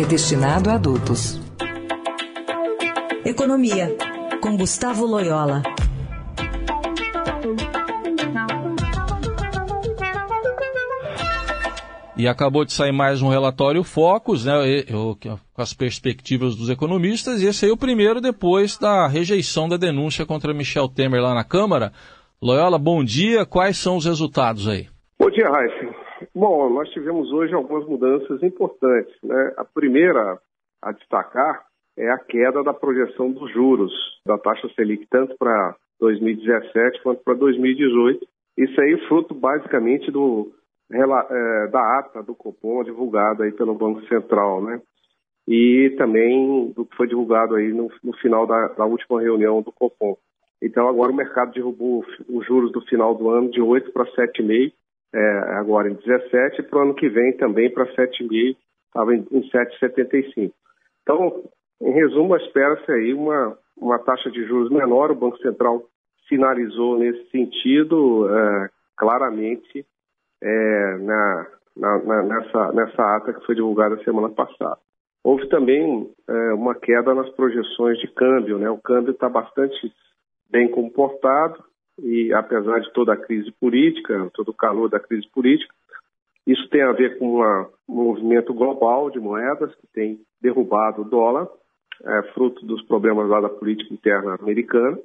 é destinado a adultos. Economia, com Gustavo Loyola. E acabou de sair mais um relatório Focus, né, com as perspectivas dos economistas, e esse aí é o primeiro depois da rejeição da denúncia contra Michel Temer lá na Câmara. Loyola, bom dia. Quais são os resultados aí? Bom dia, Raíssa. Bom, nós tivemos hoje algumas mudanças importantes. Né? A primeira a destacar é a queda da projeção dos juros da taxa Selic, tanto para 2017 quanto para 2018. Isso aí é fruto basicamente do, é, da ata do Copom divulgada aí pelo Banco Central, né? E também do que foi divulgado aí no, no final da, da, última reunião do Copom. Então agora o mercado derrubou os juros do final do ano de 8 para 7,5 é, agora em 17, e para o ano que vem também para 7,5, estava em, em 7,75. Então, em resumo, espera-se aí uma, uma taxa de juros menor, o Banco Central sinalizou nesse sentido é, claramente é, na, na, na, nessa, nessa ata que foi divulgada semana passada. Houve também é, uma queda nas projeções de câmbio, né? O câmbio está bastante bem comportado, e apesar de toda a crise política, todo o calor da crise política, isso tem a ver com uma, um movimento global de moedas que tem derrubado o dólar, é, fruto dos problemas lá da política interna americana.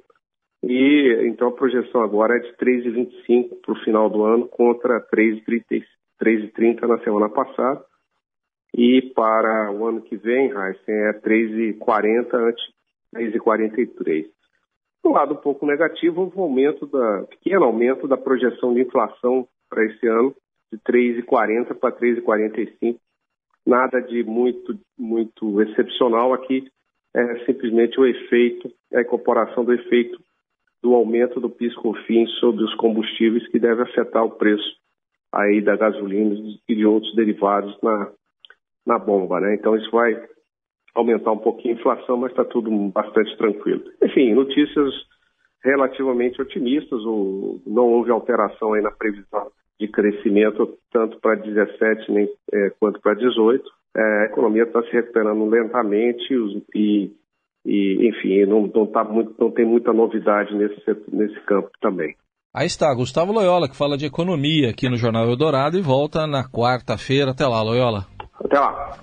E então a projeção agora é de 3,25 para o final do ano contra 3,30 na semana passada. E para o ano que vem, Heisen, é 3,40 antes 3,43. Do lado um pouco negativo, um aumento da, pequeno aumento da projeção de inflação para esse ano, de 3,40 para 3,45. Nada de muito, muito excepcional aqui, é simplesmente o efeito, a incorporação do efeito do aumento do PIS/COFINS sobre os combustíveis que deve afetar o preço aí da gasolina e de outros derivados na, na bomba, né? Então isso vai aumentar um pouquinho a inflação, mas está tudo bastante tranquilo. Enfim, notícias relativamente otimistas, o, não houve alteração aí na previsão de crescimento tanto para 17 nem, é, quanto para 18. É, a economia está se recuperando lentamente e, e, enfim, não, não, tá muito, não tem muita novidade nesse, nesse campo também. Aí está, Gustavo Loyola, que fala de economia aqui no Jornal Eldorado e volta na quarta-feira. Até lá, Loyola. Até lá.